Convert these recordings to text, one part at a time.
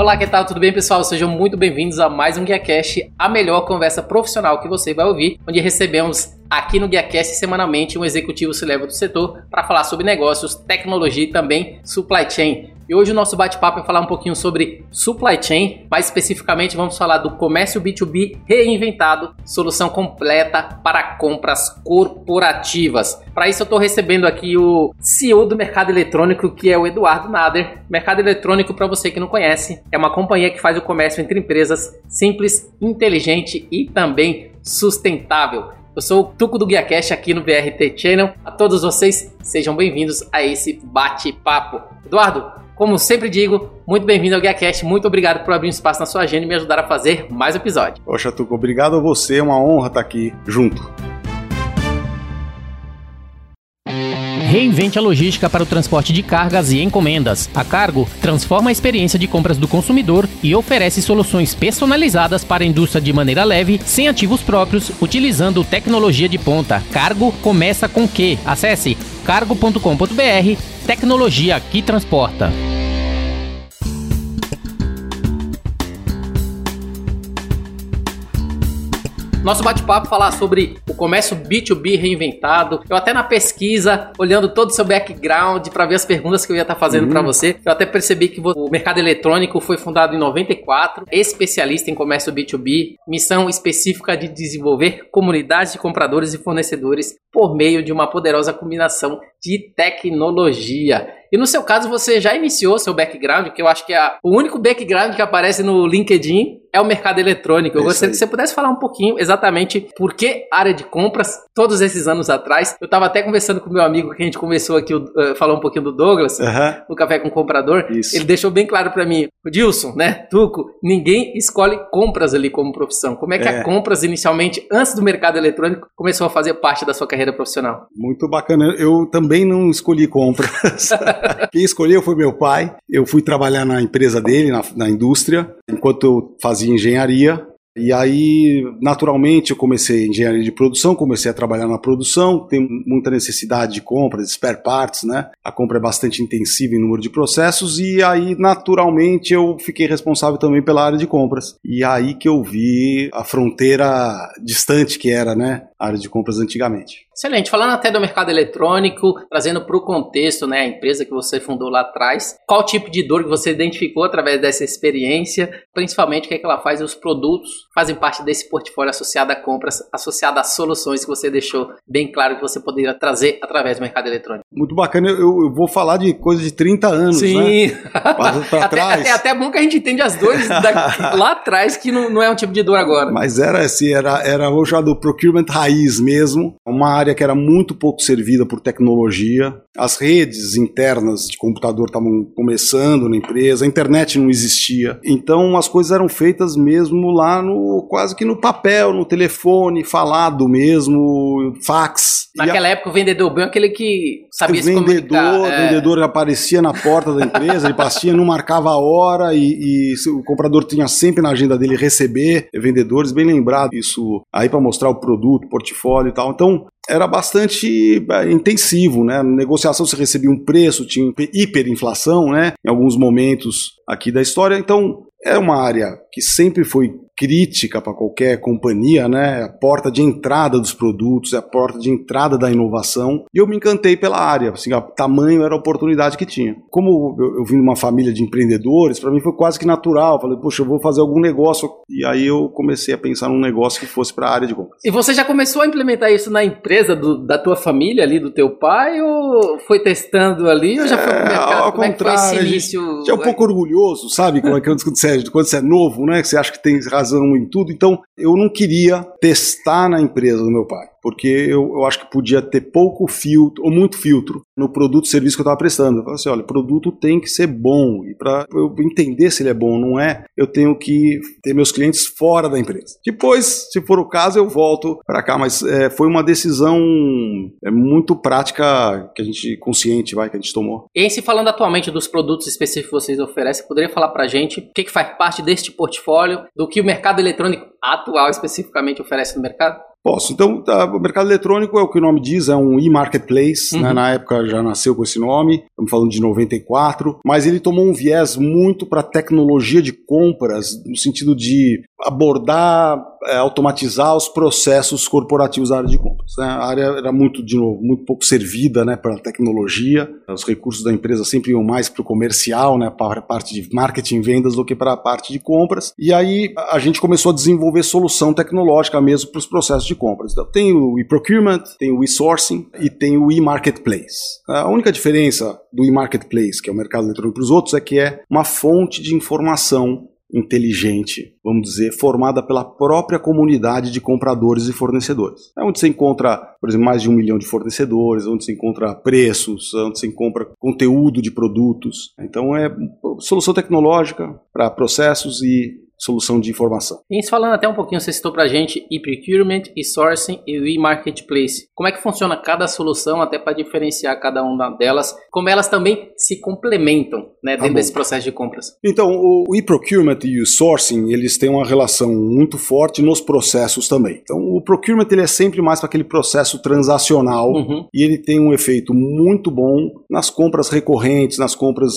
Olá, que tal? Tudo bem, pessoal? Sejam muito bem-vindos a mais um GuiaCast, a melhor conversa profissional que você vai ouvir, onde recebemos aqui no GuiaCast semanalmente um executivo se leva do setor para falar sobre negócios, tecnologia e também supply chain. E hoje o nosso bate-papo é falar um pouquinho sobre supply chain, mais especificamente vamos falar do comércio B2B reinventado, solução completa para compras corporativas. Para isso eu estou recebendo aqui o CEO do mercado eletrônico, que é o Eduardo Nader. Mercado eletrônico, para você que não conhece, é uma companhia que faz o comércio entre empresas simples, inteligente e também sustentável. Eu sou o Tuco do GuiaCast aqui no BRT Channel. A todos vocês, sejam bem-vindos a esse bate-papo. Eduardo, como sempre digo, muito bem-vindo ao GuiaCast. Muito obrigado por abrir um espaço na sua agenda e me ajudar a fazer mais episódio. Poxa, Tuco, obrigado a você. É uma honra estar aqui junto. Reinvente a logística para o transporte de cargas e encomendas. A Cargo transforma a experiência de compras do consumidor e oferece soluções personalizadas para a indústria de maneira leve, sem ativos próprios, utilizando tecnologia de ponta. Cargo começa com Q. Acesse cargo.com.br, tecnologia que transporta. Nosso bate-papo falar sobre o comércio B2B reinventado. Eu até na pesquisa, olhando todo o seu background para ver as perguntas que eu ia estar tá fazendo uhum. para você, eu até percebi que o mercado eletrônico foi fundado em 94, especialista em comércio B2B, missão específica de desenvolver comunidades de compradores e fornecedores por meio de uma poderosa combinação de tecnologia. E no seu caso, você já iniciou seu background, que eu acho que é o único background que aparece no LinkedIn é o mercado eletrônico. Eu gostaria que você pudesse falar um pouquinho exatamente por que área de compras, todos esses anos atrás. Eu estava até conversando com meu amigo que a gente conversou aqui, uh, falou um pouquinho do Douglas, uhum. no Café com o Comprador. Isso. Ele deixou bem claro para mim, o Dilson, né, Tuco, ninguém escolhe compras ali como profissão. Como é que é. a compras inicialmente, antes do mercado eletrônico, começou a fazer parte da sua carreira profissional? Muito bacana. Eu também não escolhi compras. Quem escolheu foi meu pai. Eu fui trabalhar na empresa dele, na, na indústria, enquanto eu fazia engenharia. E aí, naturalmente, eu comecei engenharia de produção, comecei a trabalhar na produção, tem muita necessidade de compras, de spare parts, né? A compra é bastante intensiva em número de processos, e aí, naturalmente, eu fiquei responsável também pela área de compras. E aí que eu vi a fronteira distante que era, né? A área de compras antigamente. Excelente. Falando até do mercado eletrônico, trazendo para o contexto, né, a empresa que você fundou lá atrás, qual tipo de dor que você identificou através dessa experiência, principalmente o que, é que ela faz e os produtos fazem parte desse portfólio associado a compras, associado a soluções que você deixou bem claro que você poderia trazer através do mercado eletrônico. Muito bacana. Eu, eu vou falar de coisa de 30 anos, Sim. né? Para trás. É até bom que a gente entende as dores da, lá atrás, que não, não, é um tipo de dor agora. Mas era assim, era, era o já do procurement raiz mesmo, uma área que era muito pouco servida por tecnologia. As redes internas de computador estavam começando na empresa, a internet não existia. Então as coisas eram feitas mesmo lá no quase que no papel, no telefone, falado mesmo, fax. Naquela a... época o vendedor bem aquele que sabia o se vendedor, comunicar. É. O vendedor aparecia na porta da empresa, ele passia, não marcava a hora e, e, o comprador tinha sempre na agenda dele receber vendedores, bem lembrado isso aí para mostrar o produto, portfólio e tal. Então era bastante é, intensivo, né? Na negociação você recebia um preço, tinha hiperinflação, né? Em alguns momentos aqui da história. Então, é uma área que sempre foi crítica para qualquer companhia, né? A porta de entrada dos produtos, é a porta de entrada da inovação. E eu me encantei pela área, assim, o tamanho era a oportunidade que tinha. Como eu, eu vim de uma família de empreendedores, para mim foi quase que natural. Falei, poxa, eu vou fazer algum negócio. E aí eu comecei a pensar num negócio que fosse para a área de compras. E você já começou a implementar isso na empresa do, da tua família ali, do teu pai, ou foi testando ali, ou já foi pro é, mercado? Ao Como contrário, é que foi esse início? Gente é um pouco orgulhoso, sabe? É que quando você, é, quando você é novo, né? Que você acha que tem razão em tudo. Então, eu não queria testar na empresa do meu pai. Porque eu, eu acho que podia ter pouco filtro, ou muito filtro, no produto serviço que eu estava prestando. Eu falei assim, olha, o produto tem que ser bom, e para eu entender se ele é bom ou não é, eu tenho que ter meus clientes fora da empresa. Depois, se for o caso, eu volto para cá, mas é, foi uma decisão é, muito prática que a gente, consciente, vai, que a gente tomou. E se falando atualmente dos produtos específicos que vocês oferecem, poderia falar para a gente o que, que faz parte deste portfólio, do que o mercado eletrônico atual especificamente oferece no mercado? Posso. Então, tá, o mercado eletrônico é o que o nome diz, é um e-marketplace, né? uhum. né? na época já nasceu com esse nome, estamos falando de 94, mas ele tomou um viés muito para tecnologia de compras, no sentido de abordar, é, automatizar os processos corporativos da área de compras. Né? A área era muito, de novo, muito pouco servida né, pela tecnologia, os recursos da empresa sempre iam mais para o comercial, né, para a parte de marketing e vendas do que para a parte de compras, e aí a gente começou a desenvolver solução tecnológica mesmo para os processos de compras. Então, tem o e-procurement, tem o e-sourcing e tem o e-marketplace. A única diferença do e-marketplace, que é o mercado eletrônico para os outros, é que é uma fonte de informação inteligente, vamos dizer, formada pela própria comunidade de compradores e fornecedores. É onde você encontra, por exemplo, mais de um milhão de fornecedores, onde você encontra preços, onde você encontra conteúdo de produtos. Então é solução tecnológica para processos e solução de informação. E falando até um pouquinho, você citou para a gente e-procurement, e-sourcing e e-marketplace. Como é que funciona cada solução, até para diferenciar cada uma delas, como elas também se complementam né, dentro tá desse processo de compras? Então, o e-procurement e o sourcing, eles têm uma relação muito forte nos processos também. Então, o procurement ele é sempre mais para aquele processo transacional uhum. e ele tem um efeito muito bom nas compras recorrentes, nas compras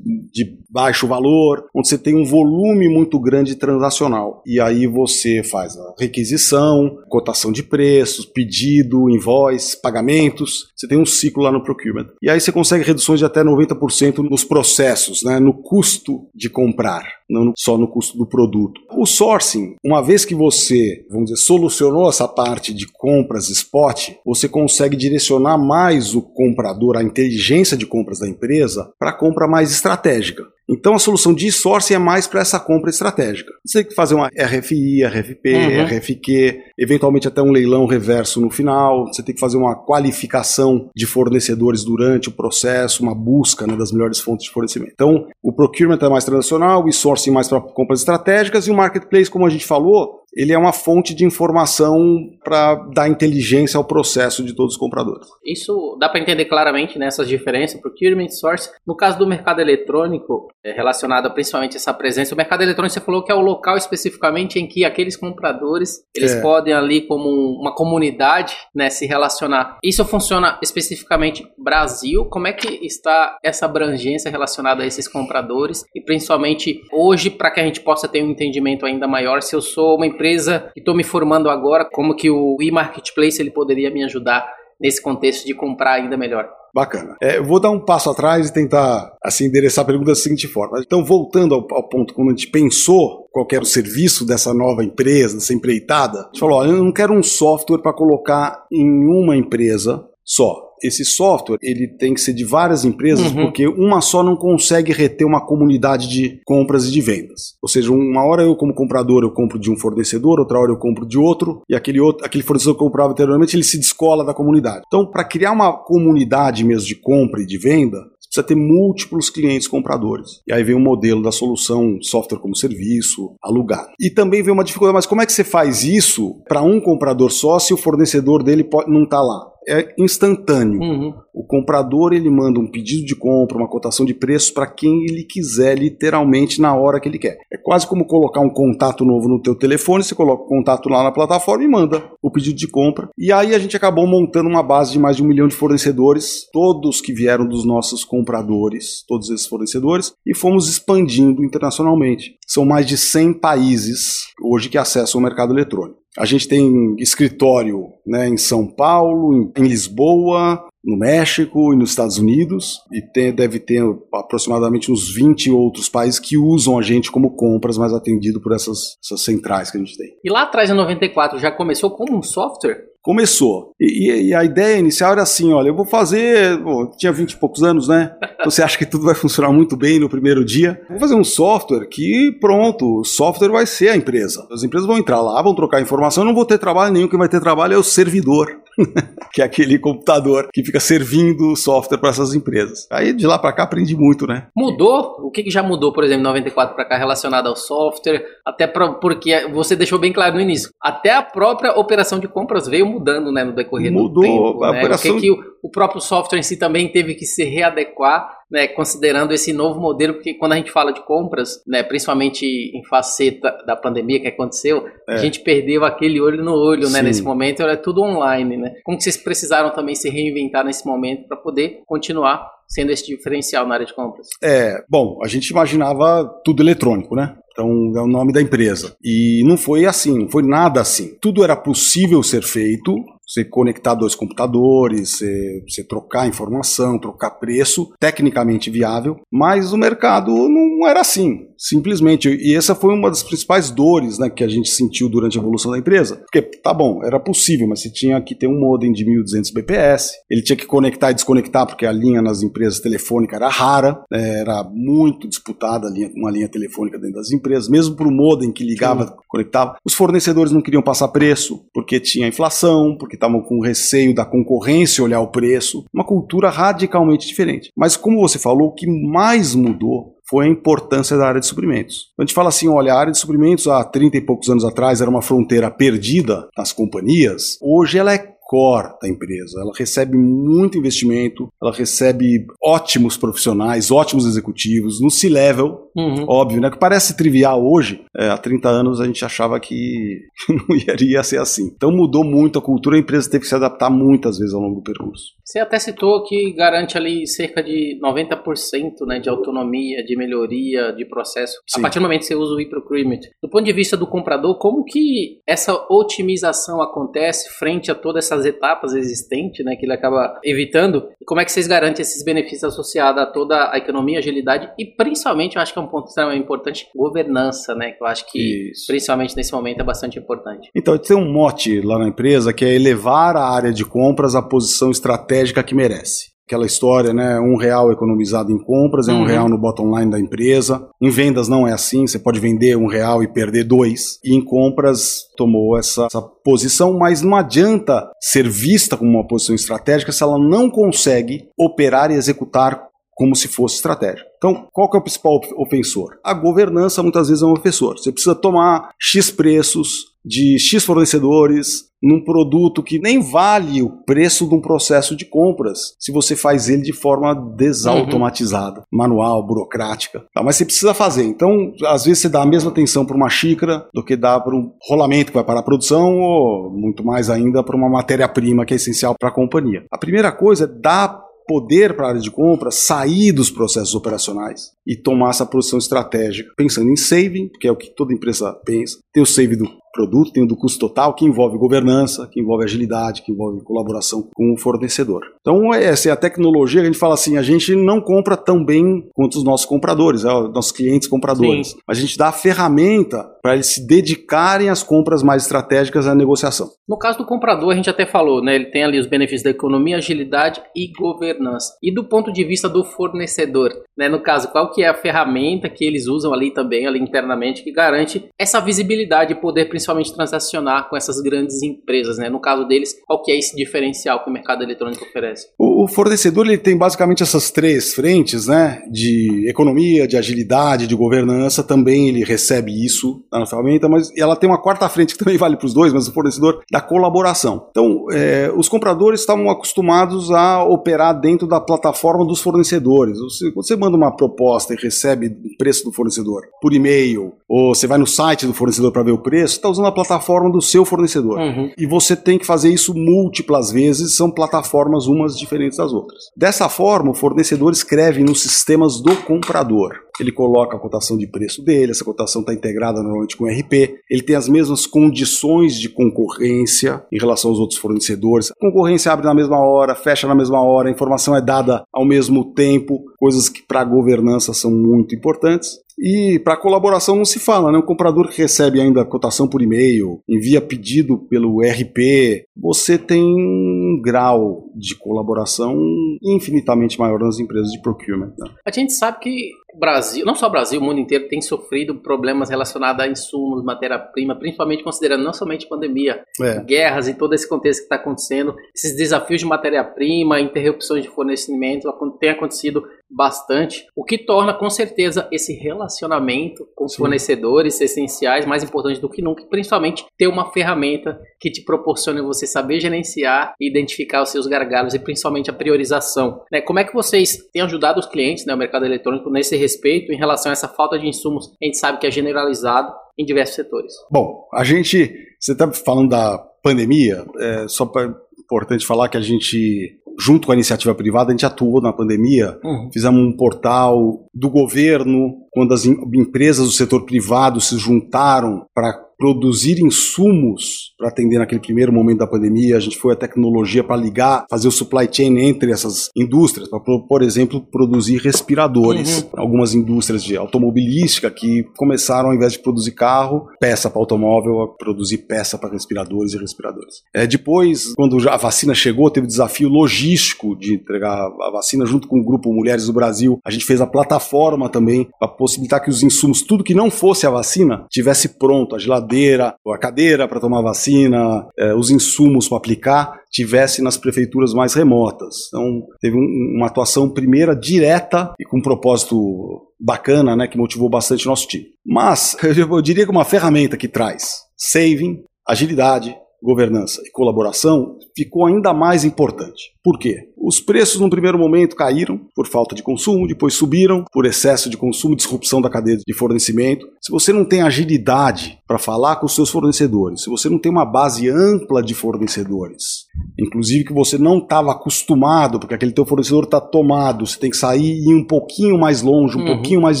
de baixo valor, onde você tem um volume muito grande de transacional. E aí você faz a requisição, cotação de preços, pedido, invoice, pagamentos. Você tem um ciclo lá no procurement. E aí você consegue reduções de até 90% nos processos, né, no custo de comprar, não só no custo do produto. O sourcing, uma vez que você, vamos dizer, solucionou essa parte de compras spot, você consegue direcionar mais o comprador, a inteligência de compras da empresa, para compra mais estratégica. Então a solução de sourcing é mais para essa compra estratégica. Você tem que fazer uma RFI, RFP, uhum. RFQ, eventualmente até um leilão reverso no final. Você tem que fazer uma qualificação de fornecedores durante o processo, uma busca né, das melhores fontes de fornecimento. Então o procurement é mais transacional, o sourcing mais para compras estratégicas e o marketplace, como a gente falou, ele é uma fonte de informação para dar inteligência ao processo de todos os compradores. Isso dá para entender claramente nessas né, diferenças, procurement, source. No caso do mercado eletrônico, é, relacionado principalmente a essa presença, o mercado eletrônico você falou que é o local especificamente em que aqueles compradores eles é. podem ali como uma comunidade né, se relacionar. Isso funciona especificamente Brasil. Como é que está essa abrangência relacionada a esses compradores e principalmente hoje para que a gente possa ter um entendimento ainda maior se eu sou uma empresa empresa e estou me formando agora, como que o e-marketplace ele poderia me ajudar nesse contexto de comprar ainda melhor. Bacana. É, eu vou dar um passo atrás e tentar assim endereçar a pergunta da seguinte forma. Então, voltando ao, ao ponto quando a gente pensou qual era o serviço dessa nova empresa, dessa empreitada, a gente falou: olha, eu não quero um software para colocar em uma empresa só esse software ele tem que ser de várias empresas, uhum. porque uma só não consegue reter uma comunidade de compras e de vendas. Ou seja, uma hora eu como comprador eu compro de um fornecedor, outra hora eu compro de outro, e aquele outro, aquele fornecedor que eu comprava anteriormente, ele se descola da comunidade. Então, para criar uma comunidade mesmo de compra e de venda, precisa ter múltiplos clientes compradores. E aí vem o modelo da solução software como serviço, alugado. E também vem uma dificuldade, mas como é que você faz isso para um comprador só se o fornecedor dele não está lá? É instantâneo. Uhum. O comprador ele manda um pedido de compra, uma cotação de preços para quem ele quiser, literalmente na hora que ele quer. É quase como colocar um contato novo no teu telefone, você coloca o contato lá na plataforma e manda o pedido de compra. E aí a gente acabou montando uma base de mais de um milhão de fornecedores, todos que vieram dos nossos compradores, todos esses fornecedores, e fomos expandindo internacionalmente. São mais de 100 países hoje que acessam o mercado eletrônico. A gente tem escritório né, em São Paulo, em, Lisboa, no México e nos Estados Unidos, e tem, deve ter aproximadamente uns 20 outros países que usam a gente como compras, mas atendido por essas, essas centrais que a gente tem. E lá atrás, em 94, já começou como um software? Começou. E, e, a ideia inicial era assim: olha, eu vou fazer. Bom, tinha 20 e poucos anos, né? Você acha que tudo vai funcionar muito bem no primeiro dia? Vou fazer um software que, pronto, o software vai ser a empresa. As empresas vão entrar lá, vão trocar informação, não vou ter trabalho nenhum. Quem vai ter trabalho é o servidor. que é aquele computador que fica servindo software para essas empresas. Aí de lá para cá aprendi muito, né? Mudou? O que, que já mudou, por exemplo, 94 para cá relacionado ao software? Até pra, porque você deixou bem claro no início, até a própria operação de compras veio mudando, né, no decorrer Mudou, do tempo. A né? operação... O que, que o, o próprio software em si também teve que se readequar né, considerando esse novo modelo, porque quando a gente fala de compras, né, principalmente em faceta da pandemia que aconteceu, é. a gente perdeu aquele olho no olho, né, nesse momento, era tudo online, né? Como que vocês precisaram também se reinventar nesse momento para poder continuar sendo esse diferencial na área de compras? É, bom, a gente imaginava tudo eletrônico, né? Então é o nome da empresa. E não foi assim, não foi nada assim. Tudo era possível ser feito, você conectar dois computadores, você, você, trocar informação, trocar preço, tecnicamente viável, mas o mercado não era assim, simplesmente. E essa foi uma das principais dores né, que a gente sentiu durante a evolução da empresa. Porque, tá bom, era possível, mas você tinha que ter um modem de 1200 bps, ele tinha que conectar e desconectar, porque a linha nas empresas telefônicas era rara, né, era muito disputada a linha, uma linha telefônica dentro das empresas, mesmo para o modem que ligava, Sim. conectava. Os fornecedores não queriam passar preço, porque tinha inflação, porque estavam com receio da concorrência olhar o preço, uma cultura radicalmente diferente. Mas como você falou, o que mais mudou foi a importância da área de suprimentos. A gente fala assim, olha, a área de suprimentos há 30 e poucos anos atrás era uma fronteira perdida nas companhias, hoje ela é core da empresa. Ela recebe muito investimento, ela recebe ótimos profissionais, ótimos executivos, no C-level, uhum. óbvio, né? Que parece trivial hoje. É, há 30 anos a gente achava que não iria ser assim. Então mudou muito a cultura, a empresa teve que se adaptar muitas vezes ao longo do percurso. Você até citou que garante ali cerca de 90% né, de autonomia, de melhoria, de processo. Sim. A partir do momento que você usa o e-procurement. Do ponto de vista do comprador, como que essa otimização acontece frente a toda essa etapas existentes, né, que ele acaba evitando. E como é que vocês garantem esses benefícios associados a toda a economia, agilidade e principalmente, eu acho que é um ponto extremamente importante, governança, né, que eu acho que Isso. principalmente nesse momento é bastante importante. Então, tem um mote lá na empresa que é elevar a área de compras à posição estratégica que merece aquela história, né? Um real economizado em compras é um uhum. real no bottom line da empresa. Em vendas não é assim, você pode vender um real e perder dois. E em compras tomou essa, essa posição, mas não adianta ser vista como uma posição estratégica se ela não consegue operar e executar como se fosse estratégia. Então, qual que é o principal ofensor? A governança muitas vezes é um ofensor. Você precisa tomar X preços de X fornecedores num produto que nem vale o preço de um processo de compras se você faz ele de forma desautomatizada, uhum. manual, burocrática. Tá? Mas você precisa fazer. Então, às vezes você dá a mesma atenção para uma xícara do que dá para um rolamento que vai para a produção ou muito mais ainda para uma matéria-prima que é essencial para a companhia. A primeira coisa é dar poder para a área de compra sair dos processos operacionais e tomar essa posição estratégica, pensando em saving, que é o que toda empresa pensa, tem o saving do produto, tem o do custo total, que envolve governança, que envolve agilidade, que envolve colaboração com o fornecedor. Então, essa é a tecnologia que a gente fala assim, a gente não compra tão bem quanto os nossos compradores, é, os nossos clientes compradores. Sim. A gente dá a ferramenta para eles se dedicarem às compras mais estratégicas à negociação. No caso do comprador, a gente até falou, né? Ele tem ali os benefícios da economia, agilidade e governança. E do ponto de vista do fornecedor, né? No caso, qual que é a ferramenta que eles usam ali também, ali internamente, que garante essa visibilidade e poder principalmente transacionar com essas grandes empresas, né? No caso deles, qual que é esse diferencial que o mercado eletrônico oferece? O, o fornecedor ele tem basicamente essas três frentes, né? De economia, de agilidade, de governança. Também ele recebe isso na ferramenta, mas ela tem uma quarta frente que também vale para os dois, mas o fornecedor da colaboração. Então, é, os compradores estavam acostumados a operar dentro da plataforma dos fornecedores. Você, você manda uma proposta e recebe o preço do fornecedor por e-mail, ou você vai no site do fornecedor para ver o preço, está usando a plataforma do seu fornecedor. Uhum. E você tem que fazer isso múltiplas vezes, são plataformas umas diferentes das outras. Dessa forma, o fornecedor escreve nos sistemas do comprador. Ele coloca a cotação de preço dele, essa cotação está integrada normalmente com o RP, ele tem as mesmas condições de concorrência em relação aos outros fornecedores. A concorrência abre na mesma hora, fecha na mesma hora, a informação é dada ao mesmo tempo, coisas que para a governança são muito importantes. E para colaboração não se fala, né? O comprador que recebe ainda cotação por e-mail, envia pedido pelo RP, você tem um grau de colaboração infinitamente maior nas empresas de procurement. Né? A gente sabe que Brasil, não só Brasil, o mundo inteiro tem sofrido problemas relacionados a insumos, matéria-prima, principalmente considerando não somente pandemia, é. guerras e todo esse contexto que está acontecendo, esses desafios de matéria-prima, interrupções de fornecimento, tem acontecido bastante, o que torna com certeza esse relacionamento com os Sim. fornecedores essenciais mais importante do que nunca, principalmente ter uma ferramenta que te proporcione você saber gerenciar e identificar os seus gargalos e principalmente a priorização. Né? Como é que vocês têm ajudado os clientes, né, o mercado eletrônico, nesse respeito em relação a essa falta de insumos? A gente sabe que é generalizado em diversos setores. Bom, a gente, você está falando da pandemia, é só para importante falar que a gente junto com a iniciativa privada, a gente atuou na pandemia, uhum. fizemos um portal do governo, quando as empresas do setor privado se juntaram para produzir insumos para atender naquele primeiro momento da pandemia. A gente foi a tecnologia para ligar, fazer o supply chain entre essas indústrias, para, por exemplo, produzir respiradores. Uhum. Algumas indústrias de automobilística que começaram, ao invés de produzir carro, peça para automóvel, a produzir peça para respiradores e respiradores. É, depois, quando a vacina chegou, teve o desafio logístico de entregar a vacina junto com o grupo Mulheres do Brasil. A gente fez a plataforma também para possibilitar que os insumos, tudo que não fosse a vacina, tivesse pronto, a geladeira geladeira, a cadeira para tomar vacina, é, os insumos para aplicar, tivesse nas prefeituras mais remotas. Então, teve um, uma atuação primeira direta e com um propósito bacana, né, que motivou bastante o nosso time. Mas, eu diria que uma ferramenta que traz saving, agilidade, governança e colaboração ficou ainda mais importante. Por quê? Os preços no primeiro momento caíram por falta de consumo, depois subiram por excesso de consumo, disrupção da cadeia de fornecimento. Se você não tem agilidade para falar com os seus fornecedores, se você não tem uma base ampla de fornecedores, inclusive que você não estava acostumado, porque aquele teu fornecedor está tomado, você tem que sair e ir um pouquinho mais longe, um uhum. pouquinho mais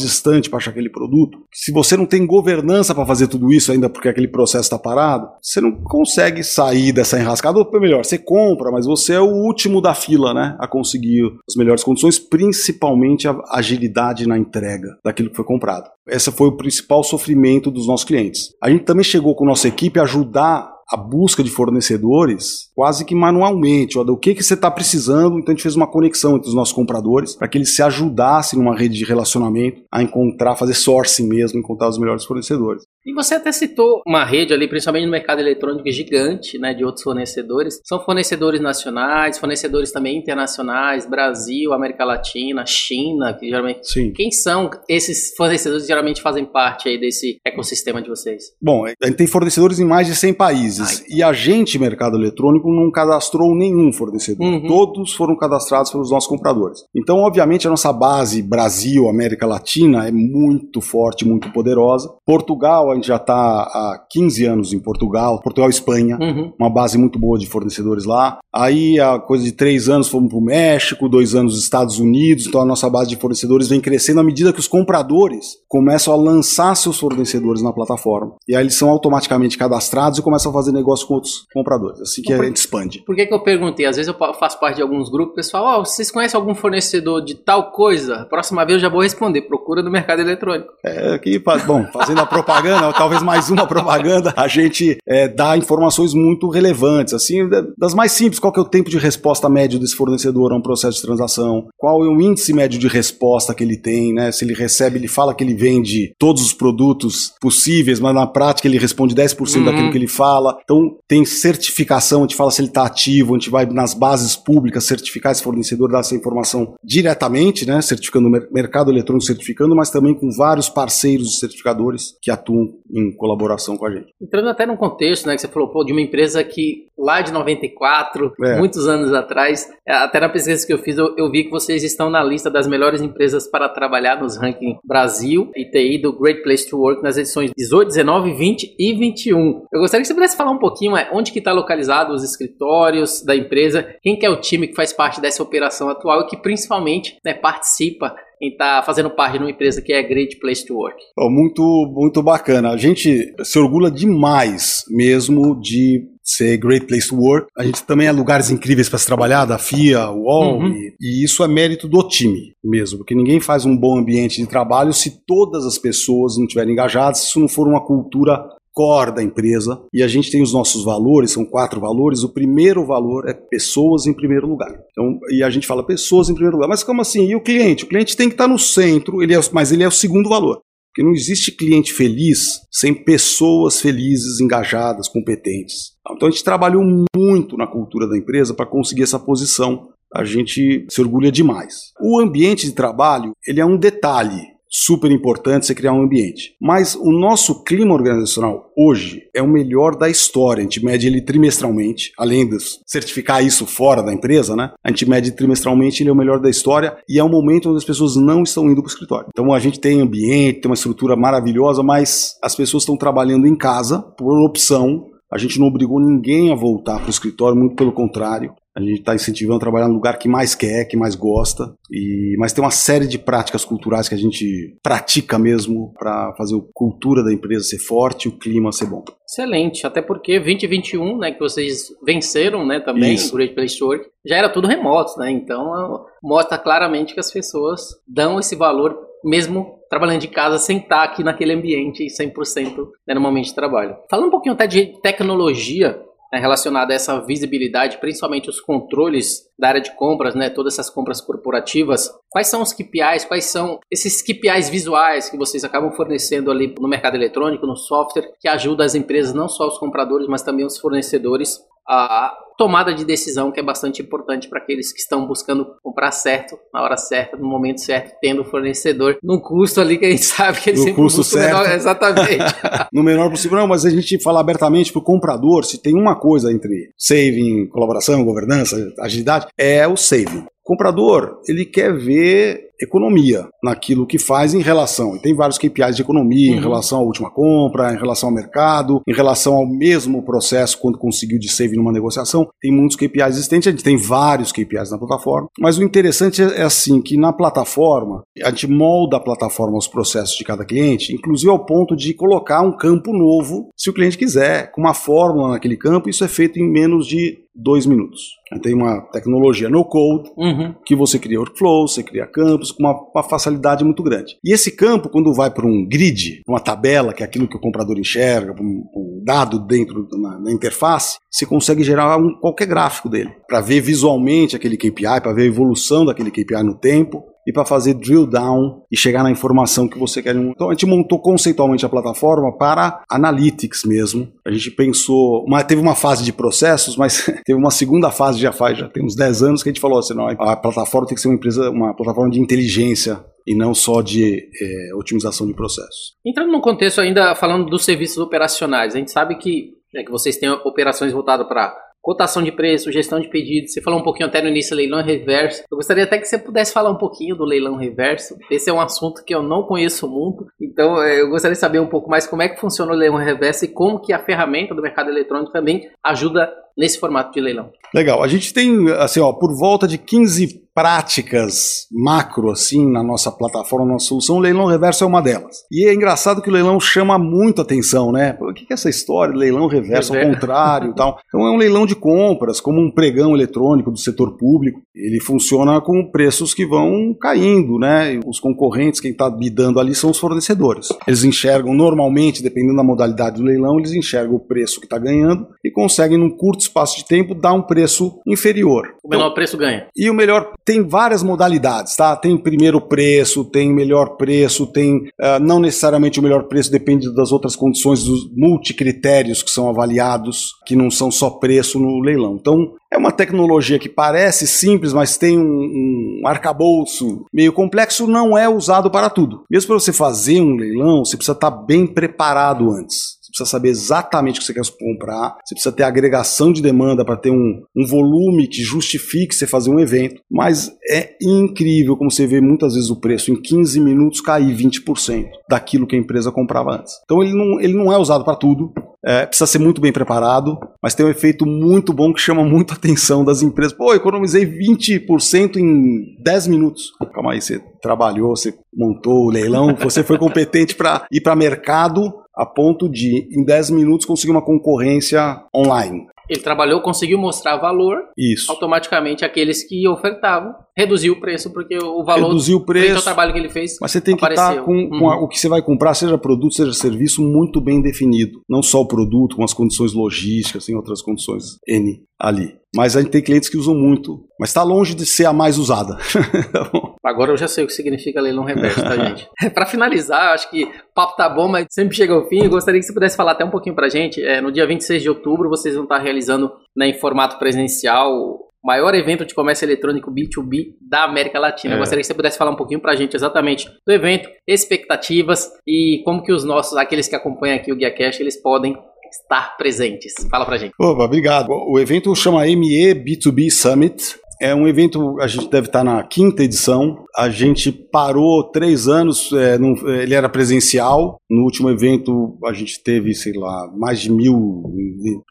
distante para achar aquele produto. Se você não tem governança para fazer tudo isso ainda porque aquele processo está parado, você não consegue sair dessa enrascada, ou melhor, você compra, mas você é o último da fila, né, a conseguir as melhores condições, principalmente a agilidade na entrega daquilo que foi comprado. Esse foi o principal sofrimento dos nossos clientes. A gente também chegou com nossa equipe a ajudar a busca de fornecedores quase que manualmente. Ó, o que, que você está precisando? Então a gente fez uma conexão entre os nossos compradores para que eles se ajudassem numa rede de relacionamento a encontrar, fazer sourcing mesmo, encontrar os melhores fornecedores. E você até citou uma rede ali, principalmente no mercado eletrônico gigante, né, de outros fornecedores. São fornecedores nacionais, fornecedores também internacionais, Brasil, América Latina, China, que geralmente. Sim. Quem são esses fornecedores que geralmente fazem parte aí desse ecossistema de vocês? Bom, a gente tem fornecedores em mais de 100 países Ai. e a gente, mercado eletrônico, não cadastrou nenhum fornecedor. Uhum. Todos foram cadastrados pelos nossos compradores. Então, obviamente, a nossa base Brasil, América Latina é muito forte, muito poderosa. Portugal, a gente já está há 15 anos em Portugal, Portugal e Espanha, uhum. uma base muito boa de fornecedores lá. Aí, há coisa de três anos, fomos para o México, dois anos nos Estados Unidos, então a nossa base de fornecedores vem crescendo à medida que os compradores começam a lançar seus fornecedores na plataforma. E aí eles são automaticamente cadastrados e começam a fazer negócio com outros compradores. Assim que a gente expande. Por que, que eu perguntei? Às vezes eu faço parte de alguns grupos, pessoal, oh, vocês conhecem algum fornecedor de tal coisa? Próxima vez eu já vou responder, procura no mercado eletrônico. É, aqui, bom, fazendo a propaganda, talvez mais uma propaganda, a gente é, dá informações muito relevantes, assim, das mais simples, qual que é o tempo de resposta médio desse fornecedor a um processo de transação, qual é o índice médio de resposta que ele tem, né? Se ele recebe, ele fala que ele vende todos os produtos possíveis, mas na prática ele responde 10% uhum. daquilo que ele fala. Então, tem certificação, a gente fala se ele está ativo, a gente vai nas bases públicas certificar esse fornecedor, dar essa informação diretamente, né? Certificando o mercado eletrônico certificando, mas também com vários parceiros certificadores que atuam em colaboração com a gente. Entrando até num contexto, né, que você falou, pô, de uma empresa que lá de 94, é. muitos anos atrás, é, até na pesquisa que eu fiz, eu, eu, vi que vocês estão na lista das melhores empresas para trabalhar nos rankings Brasil e TI do Great Place to Work nas edições 18, 19, 20 e 21. Eu gostaria que você pudesse falar um pouquinho é, onde que está localizado os escritórios da empresa, quem que é o time que faz parte dessa operação atual e que principalmente né, participa em estar tá fazendo parte de uma empresa que é Great Place to Work? Muito, muito bacana. A gente se orgulha demais mesmo de ser Great Place to Work. A gente também é lugares incríveis para se trabalhar, da FIA, UOL, uhum. e, e, isso é mérito do time mesmo, porque ninguém faz um bom ambiente de trabalho se todas as pessoas não estiverem engajadas, se isso não for uma cultura core da empresa. E a gente tem os nossos valores, são quatro valores. O primeiro valor é pessoas em primeiro lugar. Então, e a gente fala pessoas em primeiro lugar. Mas como assim? E o cliente? O cliente tem que estar no centro, ele é, mas ele é o segundo valor. Porque não existe cliente feliz sem pessoas felizes, engajadas, competentes. Então a gente trabalhou muito na cultura da empresa para conseguir essa posição. A gente se orgulha demais. O ambiente de trabalho, ele é um detalhe super importante você criar um ambiente. Mas o nosso clima organizacional hoje é o melhor da história. A gente mede ele trimestralmente, além de certificar isso fora da empresa, né? A gente mede trimestralmente, ele é o melhor da história e é um momento onde as pessoas não estão indo para o escritório. Então a gente tem ambiente, tem uma estrutura maravilhosa, mas as pessoas estão trabalhando em casa por opção. A gente não obrigou ninguém a voltar para o escritório, muito pelo contrário. A gente está incentivando a trabalhar no lugar que mais quer, que mais gosta. E mas tem uma série de práticas culturais que a gente pratica mesmo para fazer a cultura da empresa ser forte o clima ser bom. Excelente, até porque 2021, né, que vocês venceram, né, também, Isso. o Great Place to Work, já era tudo remoto, né? Então mostra claramente que as pessoas dão esse valor mesmo trabalhando de casa sem estar aqui naquele ambiente 100% né, no momento de trabalho. Falando um pouquinho até de tecnologia, né, relacionada a essa visibilidade, principalmente os controles da área de compras, né, todas essas compras corporativas. Quais são os KPIs, quais são esses KPIs visuais que vocês acabam fornecendo ali no mercado eletrônico, no software, que ajuda as empresas, não só os compradores, mas também os fornecedores, a tomada de decisão que é bastante importante para aqueles que estão buscando comprar certo, na hora certa, no momento certo, tendo o fornecedor num custo ali que a gente sabe que ele no sempre custo certo. menor, exatamente. no menor possível, não, mas a gente fala abertamente para o comprador, se tem uma coisa entre saving, colaboração, governança, agilidade, é o saving. O comprador, ele quer ver economia naquilo que faz em relação. E tem vários KPIs de economia uhum. em relação à última compra, em relação ao mercado, em relação ao mesmo processo quando conseguiu de save numa negociação. Tem muitos KPIs existentes, a gente tem vários KPIs na plataforma. Mas o interessante é, é assim que na plataforma a gente molda a plataforma aos processos de cada cliente, inclusive ao ponto de colocar um campo novo, se o cliente quiser, com uma fórmula naquele campo. Isso é feito em menos de dois minutos. Tem uma tecnologia no code uhum. que você cria workflow, você cria campos com uma, uma, facilidade muito grande. E esse campo, quando vai para um grid, uma tabela, que é aquilo que o comprador enxerga, um, um dado dentro na, na, interface, você consegue gerar um, qualquer gráfico dele para ver visualmente aquele KPI, para ver a evolução daquele KPI no tempo e para fazer drill down e chegar na informação que você quer. Então a gente montou conceitualmente a plataforma para analytics mesmo. A gente pensou, mas teve uma fase de processos, mas teve uma segunda fase já faz, já tem uns 10 anos que a gente falou assim, não, a plataforma tem que ser uma empresa, uma plataforma de inteligência e não só de é, otimização de processos. Entrando no contexto ainda falando dos serviços operacionais, a gente sabe que é que vocês têm operações voltadas para cotação de preço, gestão de pedidos. Você falou um pouquinho até no início leilão reverso. Eu gostaria até que você pudesse falar um pouquinho do leilão reverso. Esse é um assunto que eu não conheço muito, então é, eu gostaria de saber um pouco mais como é que funciona o leilão reverso e como que a ferramenta do mercado eletrônico também ajuda nesse formato de leilão. Legal. A gente tem assim, ó, por volta de 15 práticas macro assim na nossa plataforma, na nossa solução, o leilão reverso é uma delas. E é engraçado que o leilão chama muito atenção, né? O que é essa história de leilão reverso ao contrário, tal? Então é um leilão de compras, como um pregão eletrônico do setor público. Ele funciona com preços que vão caindo, né? Os concorrentes, quem está bidando ali são os fornecedores. Eles enxergam normalmente, dependendo da modalidade do leilão, eles enxergam o preço que está ganhando e conseguem num curto espaço de tempo dar um preço inferior. O menor então, preço ganha. E o melhor tem várias modalidades, tá? Tem primeiro preço, tem melhor preço, tem uh, não necessariamente o melhor preço, depende das outras condições, dos multicritérios que são avaliados, que não são só preço no leilão. Então, é uma tecnologia que parece simples, mas tem um, um arcabouço meio complexo, não é usado para tudo. Mesmo para você fazer um leilão, você precisa estar bem preparado antes precisa saber exatamente o que você quer comprar, você precisa ter agregação de demanda para ter um, um volume que justifique você fazer um evento. Mas é incrível como você vê muitas vezes o preço em 15 minutos cair 20% daquilo que a empresa comprava antes. Então ele não, ele não é usado para tudo, é, precisa ser muito bem preparado, mas tem um efeito muito bom que chama muito a atenção das empresas. Pô, economizei 20% em 10 minutos. Calma aí, você trabalhou, você montou o leilão, você foi competente para ir para mercado a ponto de, em 10 minutos, conseguir uma concorrência online. Ele trabalhou, conseguiu mostrar valor. Isso. Automaticamente, aqueles que ofertavam reduziu o preço, porque o valor reduziu o preço. o trabalho que ele fez. Mas você tem que estar com, uhum. com a, o que você vai comprar, seja produto, seja serviço, muito bem definido. Não só o produto, com as condições logísticas, tem outras condições N ali. Mas a gente tem clientes que usam muito, mas está longe de ser a mais usada. Agora eu já sei o que significa leilão reverso, tá, gente? Para finalizar, acho que o papo tá bom, mas sempre chega ao fim. Eu gostaria que você pudesse falar até um pouquinho pra gente. É, no dia 26 de outubro, vocês vão estar realizando né, em formato presencial o maior evento de comércio eletrônico B2B da América Latina. É. Eu gostaria que você pudesse falar um pouquinho pra gente exatamente do evento, expectativas e como que os nossos, aqueles que acompanham aqui o Guia Cash, eles podem estar presentes. Fala pra gente. Opa, obrigado. O evento chama ME B2B Summit. É um evento, a gente deve estar na quinta edição. A gente parou três anos, é, num, ele era presencial. No último evento a gente teve, sei lá, mais de mil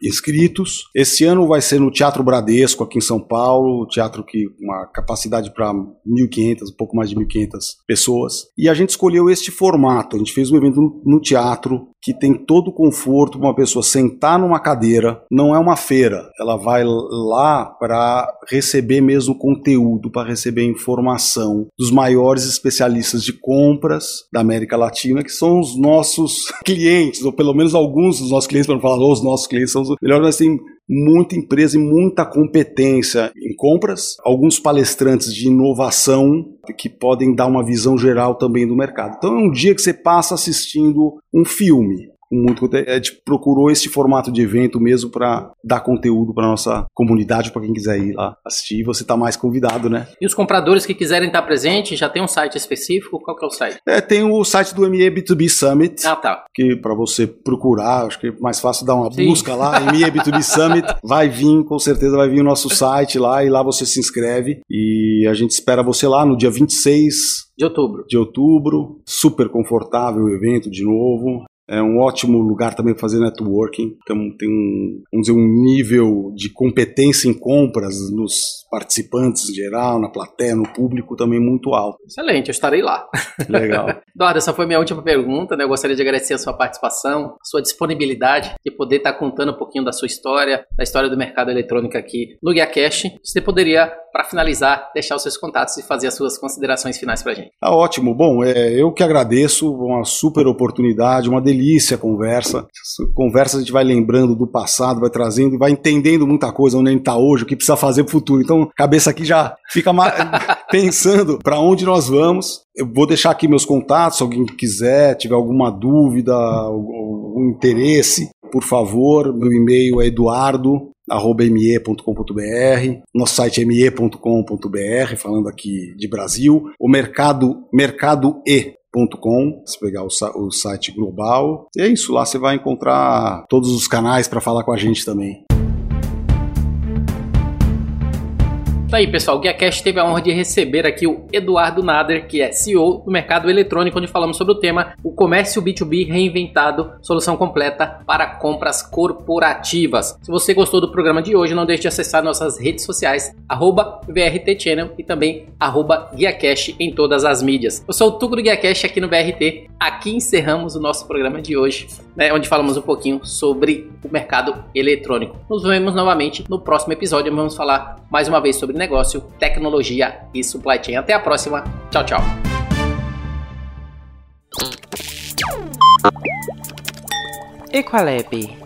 inscritos. Esse ano vai ser no Teatro Bradesco, aqui em São Paulo. Teatro que uma capacidade para 1.500, um pouco mais de 1.500 pessoas. E a gente escolheu este formato. A gente fez um evento no, no teatro que tem todo o conforto para uma pessoa sentar numa cadeira. Não é uma feira. Ela vai lá para receber mesmo conteúdo, para receber informação dos maiores especialistas de compras da América Latina, que são os nossos clientes, ou pelo menos alguns dos nossos clientes, para não falar os nossos clientes, são os melhores, mas tem muita empresa e muita competência em compras, alguns palestrantes de inovação que podem dar uma visão geral também do mercado. Então é um dia que você passa assistindo um filme muito. A gente procurou esse formato de evento mesmo para dar conteúdo para nossa comunidade para quem quiser ir lá assistir. Você está mais convidado né? E os compradores que quiserem estar presentes já tem um site específico? Qual que é o site? É tem o site do ME B2B Summit ah tá. que para você procurar acho que é mais fácil dar uma Sim. busca lá ME B2B Summit. Vai vir com certeza vai vir o nosso site lá e lá você se inscreve. E a gente espera você lá no dia 26 de outubro. De outubro, super confortável o evento de novo. É um ótimo lugar também para fazer networking. Então tem um, vamos dizer, um nível de competência em compras nos participantes em geral, na plateia, no público também muito alto. Excelente, eu estarei lá. Legal. Eduardo, essa foi minha última pergunta. Né? Eu gostaria de agradecer a sua participação, a sua disponibilidade de poder estar contando um pouquinho da sua história, da história do mercado eletrônico aqui no GuiaCast. Você poderia, para finalizar, deixar os seus contatos e fazer as suas considerações finais para a gente. Ah, ótimo. Bom, é, eu que agradeço, uma super oportunidade, uma delícia delícia a conversa. Conversa a gente vai lembrando do passado, vai trazendo, vai entendendo muita coisa, onde a gente está hoje, o que precisa fazer para o futuro. Então, cabeça aqui já fica pensando para onde nós vamos. Eu vou deixar aqui meus contatos, se alguém quiser, tiver alguma dúvida, algum interesse, por favor, meu e-mail é eduardo me.com.br, nosso site é me.com.br, falando aqui de Brasil, o mercado mercado e se pegar o, o site global. E é isso, lá você vai encontrar todos os canais para falar com a gente também. Tá aí, pessoal. O GuiaCast teve a honra de receber aqui o Eduardo Nader, que é CEO do mercado eletrônico, onde falamos sobre o tema o comércio B2B reinventado, solução completa para compras corporativas. Se você gostou do programa de hoje, não deixe de acessar nossas redes sociais, arroba VRT Channel e também arroba GuiaCast em todas as mídias. Eu sou o Tuco do GuiaCast aqui no BRT. Aqui encerramos o nosso programa de hoje, né, onde falamos um pouquinho sobre o mercado eletrônico. Nos vemos novamente no próximo episódio. Vamos falar mais uma vez sobre negócio, tecnologia e supply chain. Até a próxima. Tchau, tchau. Equalab